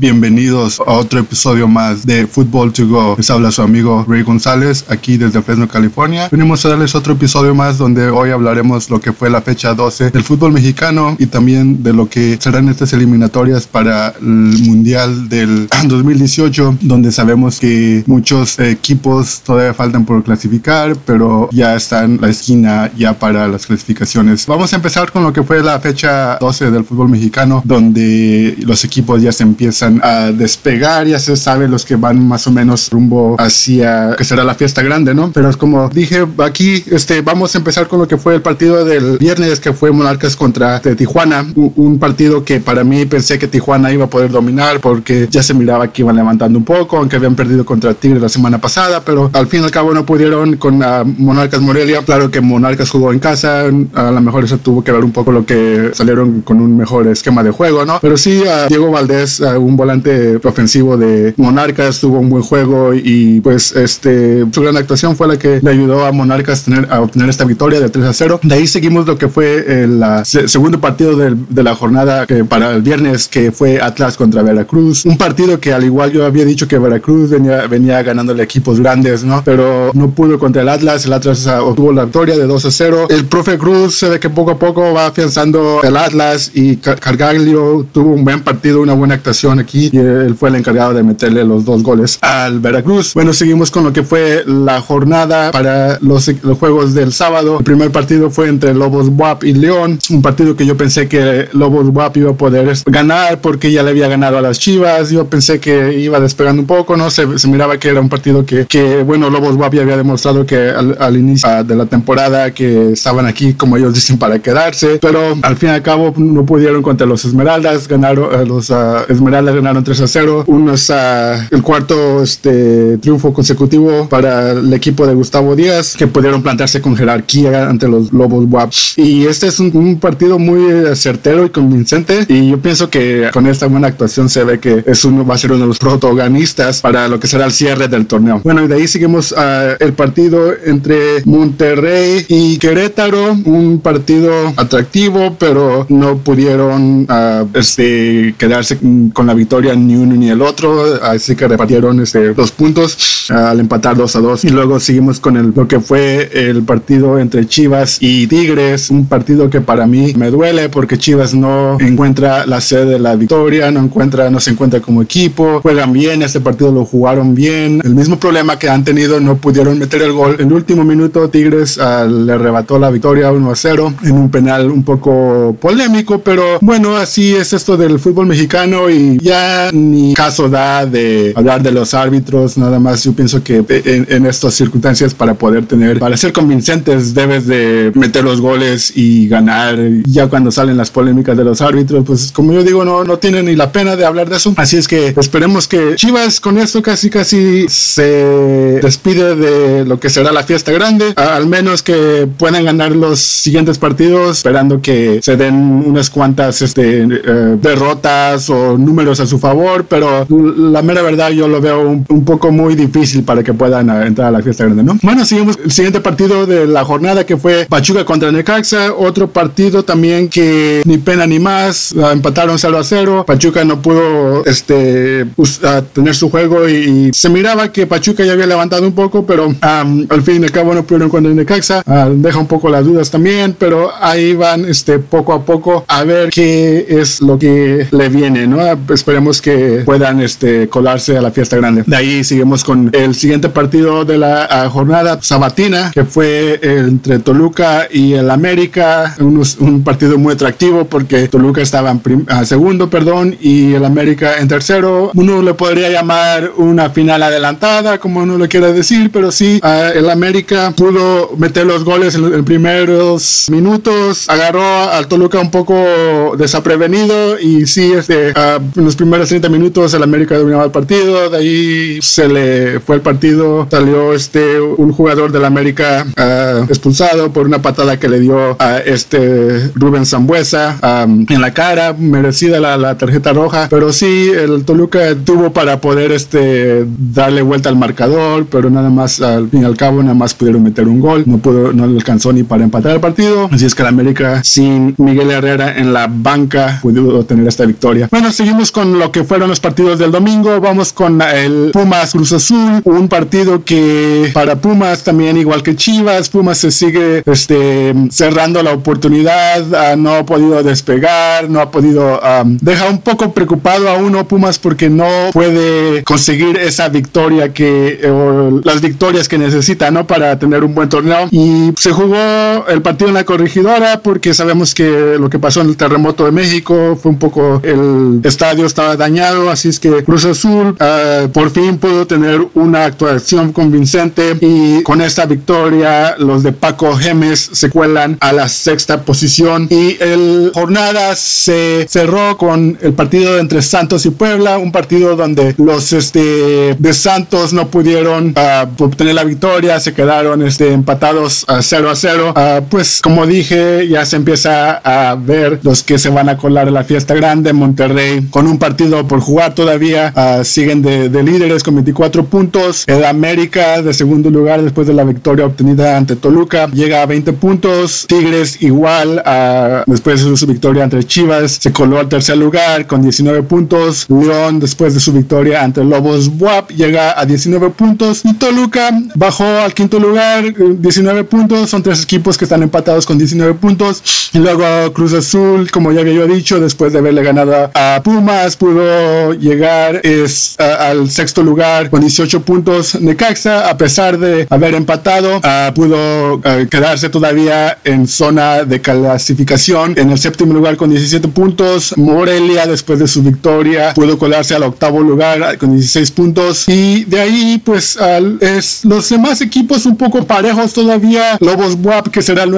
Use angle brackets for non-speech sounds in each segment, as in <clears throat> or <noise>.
Bienvenidos a otro episodio más de Football to Go. Les habla su amigo Ray González aquí desde Fresno, California. Venimos a darles otro episodio más donde hoy hablaremos lo que fue la fecha 12 del fútbol mexicano y también de lo que serán estas eliminatorias para el Mundial del <clears throat> 2018, donde sabemos que muchos equipos todavía faltan por clasificar, pero ya están la esquina ya para las clasificaciones. Vamos a empezar con lo que fue la fecha 12 del fútbol mexicano, donde los equipos ya se empiezan a despegar, ya se sabe los que van más o menos rumbo hacia que será la fiesta grande, ¿no? Pero es como dije aquí, este, vamos a empezar con lo que fue el partido del viernes, que fue Monarcas contra Tijuana, un, partido que para mí pensé que Tijuana iba a poder dominar porque ya se miraba que iban levantando un poco, aunque habían perdido contra Tigre la semana pasada, pero al fin y al cabo no pudieron con Monarcas Morelia. Claro que Monarcas jugó en casa, a lo mejor eso tuvo que ver un poco lo que salieron con un mejor esquema de juego, ¿no? Pero sí, Diego Valdés, un volante ofensivo de Monarcas, tuvo un buen juego y pues este su gran actuación fue la que le ayudó a Monarcas tener, a obtener esta victoria de 3 a 0. De ahí seguimos lo que fue el segundo partido de, de, la jornada que para el viernes que fue Atlas contra Veracruz. Un partido que al igual yo había dicho que Veracruz venía, venía ganándole equipos grandes, ¿no? Pero no pudo contra el Atlas. El Atlas obtuvo la victoria de 2 a 0. El profe Cruz se ve que poco a poco va afianzando el Atlas y Cargaglio tuvo un buen partido, una buena actuación aquí y él fue el encargado de meterle los dos goles al Veracruz. Bueno, seguimos con lo que fue la jornada para los, los juegos del sábado. El primer partido fue entre Lobos WAP y León, un partido que yo pensé que Lobos WAP iba a poder ganar porque ya le había ganado a las Chivas. Yo pensé que iba despegando un poco, ¿no? Se, se miraba que era un partido que, que bueno, Lobos WAP ya había demostrado que al, al, inicio de la temporada que estaban aquí, como ellos dicen, para quedarse, pero al fin y al cabo no pudieron contra los Esmeraldas, ganaron, los uh, Esmeraldas ganaron 3 a 0, unos, uh, el cuarto este, triunfo consecutivo para el equipo de Gustavo Díaz, que pudieron plantarse con jerarquía ante los Lobos WAP. Y este es un, un partido muy certero y convincente, y yo pienso que con esta buena actuación se ve que es uno, va a ser uno de los protagonistas para lo que será el cierre del torneo. Bueno, y de ahí seguimos uh, el partido entre Monterrey y Querétaro, un partido atractivo, pero no pudieron uh, este, quedarse con la victoria ni uno ni el otro, así que repartieron este, dos puntos al empatar 2 a 2. Y luego seguimos con el, lo que fue el partido entre Chivas y Tigres, un partido que para mí me duele porque Chivas no encuentra la sede de la victoria, no encuentra, no se encuentra como equipo, juegan bien, este partido lo jugaron bien, el mismo problema que han tenido, no pudieron meter el gol. En el último minuto Tigres uh, le arrebató la victoria 1 a 0 en un penal un poco polémico, pero bueno, así es esto del fútbol mexicano y ni caso da de hablar de los árbitros, nada más yo pienso que en, en estas circunstancias para poder tener, para ser convincentes debes de meter los goles y ganar. Ya cuando salen las polémicas de los árbitros, pues como yo digo, no, no tiene ni la pena de hablar de eso. Así es que esperemos que Chivas con esto casi casi se despide de lo que será la fiesta grande, al menos que puedan ganar los siguientes partidos, esperando que se den unas cuantas este, eh, derrotas o números a su favor, pero la mera verdad yo lo veo un, un poco muy difícil para que puedan entrar a la fiesta grande, ¿no? Bueno, seguimos el siguiente partido de la jornada que fue Pachuca contra Necaxa, otro partido también que ni pena ni más, empataron 0 a 0, Pachuca no pudo este, tener su juego y, y, se miraba que Pachuca ya había levantado un poco, pero um, al fin y al cabo no pudieron contra Necaxa, uh, deja un poco las dudas también, pero ahí van este, poco a poco a ver qué es lo que le viene, ¿no? Esperemos que puedan este, colarse a la fiesta grande. De ahí seguimos con el siguiente partido de la jornada sabatina, que fue entre Toluca y el América, un, un partido muy atractivo porque Toluca estaba en segundo, perdón, y el América en tercero. Uno le podría llamar una final adelantada, como uno lo quiera decir, pero sí, uh, el América pudo meter los goles en los primeros minutos, agarró al Toluca un poco desaprevenido y sí, este, uh, en los primeros 30 minutos el América dominaba el partido, de ahí se le fue el partido, salió este un jugador del América uh, expulsado por una patada que le dio a este Rubén Zambuesa en la cara, merecida la, tarjeta roja, pero sí, el Toluca tuvo para poder este, darle vuelta al marcador, pero nada más al fin y al cabo nada más pudieron meter un gol, no pudo, no alcanzó ni para empatar el partido, así es que el América sin Miguel Herrera en la banca pudo tener esta victoria. Bueno, seguimos con lo que fueron los partidos del domingo. Vamos con el Pumas Cruz Azul, un partido que para Pumas también igual que Chivas, Pumas se sigue este, cerrando la oportunidad, ah, no ha podido despegar, no ha podido, deja un poco preocupado a uno Pumas porque no puede conseguir esa victoria que, o las victorias que necesita, ¿no? Para tener un buen torneo. Y se jugó el partido en la corregidora porque sabemos que lo que pasó en el terremoto de México fue un poco el estadio estaba dañado, así es que Cruz Azul uh, por fin pudo tener una actuación convincente y con esta victoria los de Paco Gemes se cuelan a la sexta posición y el jornada se cerró con el partido entre Santos y Puebla, un partido donde los este, de Santos no pudieron uh, obtener la victoria, se quedaron este, empatados a 0 a 0. Uh, pues como dije, ya se empieza a ver los que se van a colar a la fiesta grande en Monterrey con un partido por jugar todavía. Uh, siguen de, de, líderes con 24 puntos. El América de segundo lugar después de la victoria obtenida ante Toluca llega a 20 puntos. Tigres igual uh, después de su victoria ante Chivas se coló al tercer lugar con 19 puntos. León después de su victoria ante Lobos Buap llega a 19 puntos. Y Toluca bajó al quinto lugar 19 puntos. Son tres equipos que están empatados con 19 puntos. Y luego Cruz Azul, como ya había yo dicho, después de haberle ganado a Pumas, pudo llegar es, al sexto lugar con 18 puntos. Necaxa, a pesar de haber empatado, pudo quedarse todavía en zona de clasificación en el séptimo lugar con 17 puntos. Morelia, después de su victoria, pudo colarse al octavo lugar con 16 puntos. Y de ahí, pues, es los demás equipos un poco parejos todavía. Lobos Buap, que será el,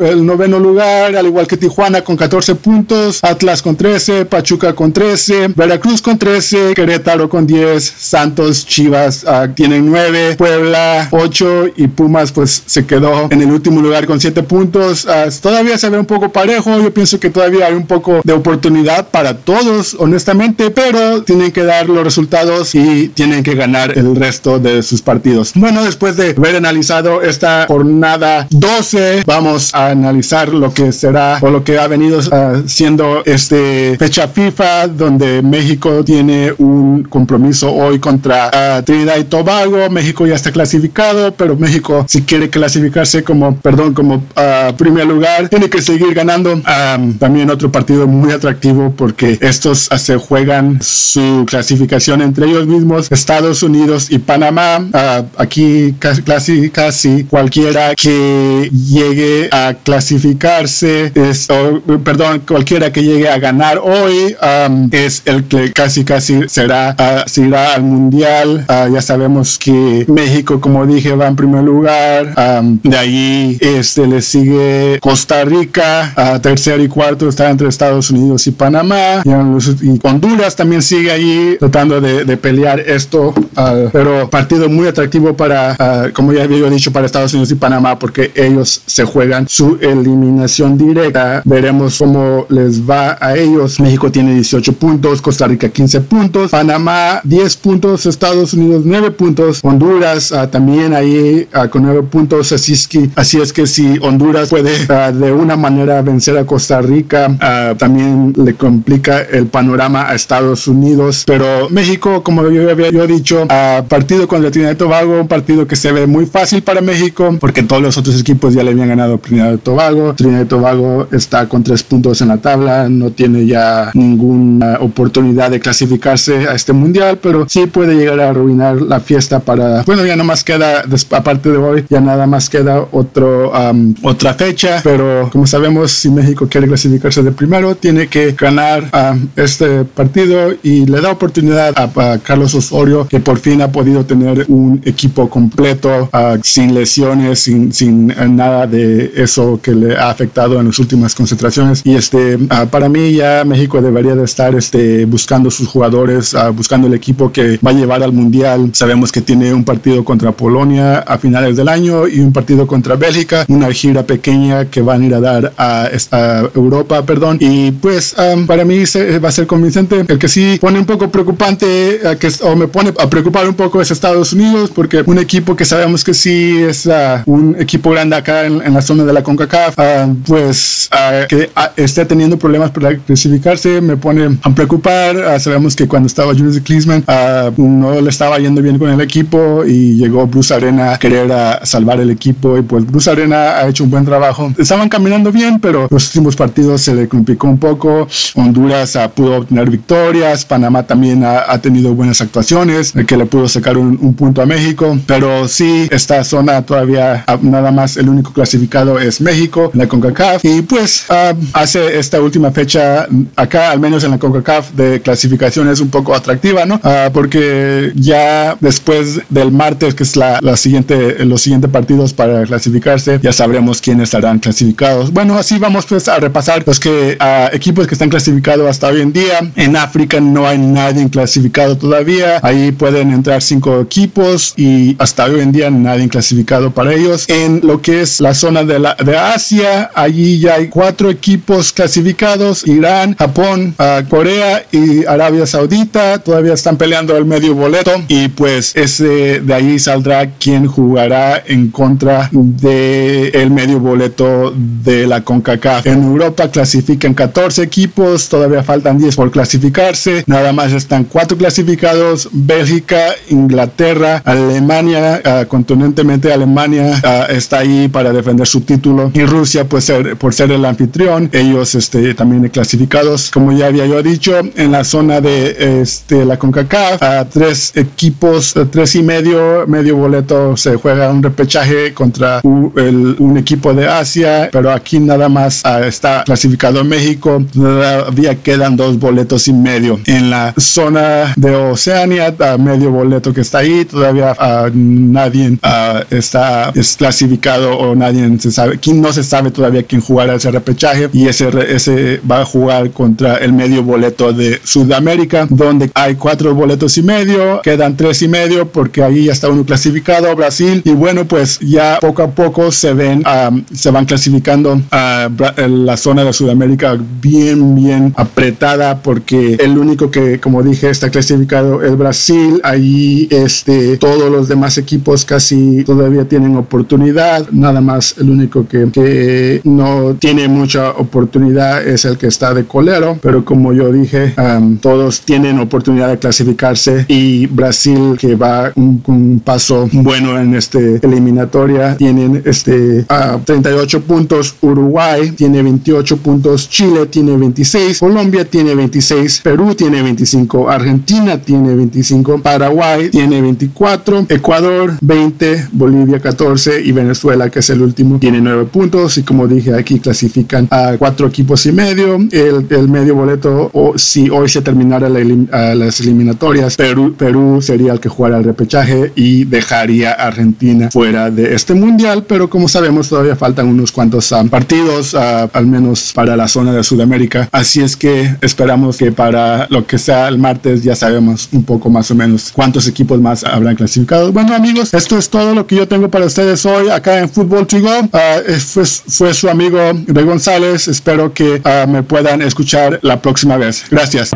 el noveno lugar, al igual que Tijuana con 14 puntos. Atlas con 13, Pachuca con 13, Veracruz con 13, Querétaro con 10, Santos, Chivas uh, tienen 9, Puebla 8 y Pumas pues se quedó en el último lugar con 7 puntos. Uh, todavía se ve un poco parejo, yo pienso que todavía hay un poco de oportunidad para todos, honestamente, pero tienen que dar los resultados y tienen que ganar el resto de sus partidos. Bueno, después de haber analizado esta jornada 12, vamos a analizar lo que será o lo que ha venido uh, siendo este fecha FIFA donde México tiene un compromiso hoy contra uh, Trinidad y Tobago. México ya está clasificado, pero México si quiere clasificarse como, perdón, como uh, primer lugar, tiene que seguir ganando. Um, también otro partido muy atractivo porque estos se juegan su clasificación entre ellos mismos, Estados Unidos y Panamá. Aquí casi, casi cualquiera que llegue a clasificarse, es, oh, perdón, cualquiera que llegue a ganar hoy um, es el que casi casi será uh, al mundial. Uh, ya sabemos que México como dije va en primer lugar. De ahí este le sigue Costa Rica. Uh, tercero y cuarto está entre Estados Unidos y Panamá. Y, y Honduras también sigue ahí tratando de, de pelear esto pero partido muy atractivo para como ya había dicho para Estados Unidos y Panamá porque ellos se juegan su eliminación directa. Veremos cómo les va a ellos. México tiene 18 puntos, Costa Rica 15 puntos, Panamá 10 puntos, Estados Unidos 9 puntos, Honduras uh, también ahí uh, con 9 puntos, así es, que, así es que si Honduras puede uh, de una manera vencer a Costa Rica, también le complica el panorama a Estados Unidos, pero México, como yo había yo dicho, partido con Trinidad y Tobago, un partido que se ve muy fácil para México, porque todos los otros equipos ya le habían ganado a Trinidad y Tobago, Trinidad y Tobago está con 3 puntos en la tabla, no tiene ya ninguna oportunidad de clasificarse a este mundial, pero sí puede llegar a arruinar la fiesta para, bueno, ya no más queda, aparte de hoy, ya nada más queda otro, um, otra fecha, pero como sabemos, si México quiere clasificarse de primero, tiene que ganar um, este partido y le da oportunidad a, a, Carlos Osorio, que por fin ha podido tener un equipo completo, uh, sin lesiones, sin, sin nada de eso que le ha afectado en las últimas concentraciones. Y este, uh, para mí ya México debería de estar este, buscando sus jugadores, uh, buscando el equipo que va a llevar al Mundial. Sabemos que tiene un partido contra Polonia a finales del año y un partido contra Bélgica, una gira pequeña que van a ir a dar a, a Europa, perdón. Y pues um, para mí se, va a ser convincente. El que sí pone un poco preocupante, uh, que, o me pone a preocupar un poco es Estados Unidos, porque un equipo que sabemos que sí es uh, un equipo grande acá en, en, la zona de la CONCACAF, uh, pues que esté teniendo problemas para clasificarse me pone preocupar. Ah, sabemos que cuando estaba Julius Klinsman ah, no le estaba yendo bien con el equipo y llegó Bruce Arena a querer salvar el equipo y pues Bruce Arena ha hecho un buen trabajo. Estaban caminando bien, pero los últimos partidos se le complicó un poco. Honduras pudo obtener victorias, Panamá también ha, tenido buenas actuaciones, que le pudo sacar un, un punto a México, pero sí, esta zona todavía nada más el único clasificado es México, en la CONCACAF, y pues hace esta última fecha acá, al menos en la CONCACAF, de clasificación es un poco atractiva, ¿no? Ah, porque ya después del martes, que es la, siguiente, los siguientes partidos para clasificarse, ya sabremos quiénes estarán clasificados. Bueno, así vamos pues a repasar los que uh, equipos que están clasificados hasta hoy en día. En África no hay nadie clasificado todavía. Ahí pueden entrar cinco equipos y hasta hoy en día nadie clasificado para ellos. En lo que es la zona de, la, de Asia, allí ya hay cuatro equipos clasificados. Irán, Japón, uh, Corea y Arabia Saudita todavía están peleando el medio boleto y pues ese de ahí saldrá quien jugará en contra de el medio boleto de la CONCACAF. En Europa clasifican 14 equipos, todavía faltan 10 por clasificarse, nada más están cuatro clasificados, Bélgica, Inglaterra, Alemania, uh, continentemente Alemania uh, está ahí para defender su título. Y Rusia pues ser, por ser el anfitrión, ellos este, también clasificados, como ya había yo dicho, en la zona de este, la CONCACAF, a tres equipos, tres y medio, medio boleto se juega un repechaje contra un, el, un equipo de Asia, pero aquí nada más uh, está clasificado México, todavía quedan dos boletos y medio. En la zona de Oceania, a medio boleto que está ahí, todavía uh, nadie uh, está es clasificado o nadie se sabe, quién no se sabe todavía quién jugará ese repechaje. Y ese, ese va a jugar contra el medio boleto de Sudamérica, donde hay cuatro boletos y medio, quedan tres y medio porque ahí ya está uno clasificado, Brasil, y bueno, pues ya poco a poco se ven, se van clasificando a la zona de Sudamérica bien, bien apretada porque el único que, como dije, está clasificado es Brasil, ahí este, todos los demás equipos casi todavía tienen oportunidad, nada más el único que, que no tiene mucha oportunidad es el que está de colero, pero como yo dije, todos tienen oportunidad de clasificarse y Brasil que va un, un paso bueno en este eliminatoria tienen este 38 puntos, Uruguay tiene 28 puntos, Chile tiene 26, Colombia tiene 26, Perú tiene 25, Argentina tiene 25, Paraguay tiene 24, Ecuador 20, Bolivia 14 y Venezuela que es el último tiene 9 puntos. Y como dije aquí clasifican a cuatro equipos y medio, el, el medio boleto si hoy se terminara la, las eliminatorias, Perú, sería el que jugara el repechaje y dejaría a Argentina fuera de este mundial, pero como sabemos todavía faltan unos cuantos um, partidos, uh, al menos para la zona de Sudamérica, así es que esperamos que para lo que sea el martes ya sabemos un poco más o menos cuántos equipos más habrán clasificado. Bueno amigos, esto es todo lo que yo tengo para ustedes hoy acá en Fútbol to Go. Uh, fue, su amigo Rey González, espero que me puedan escuchar la próxima vez. Gracias.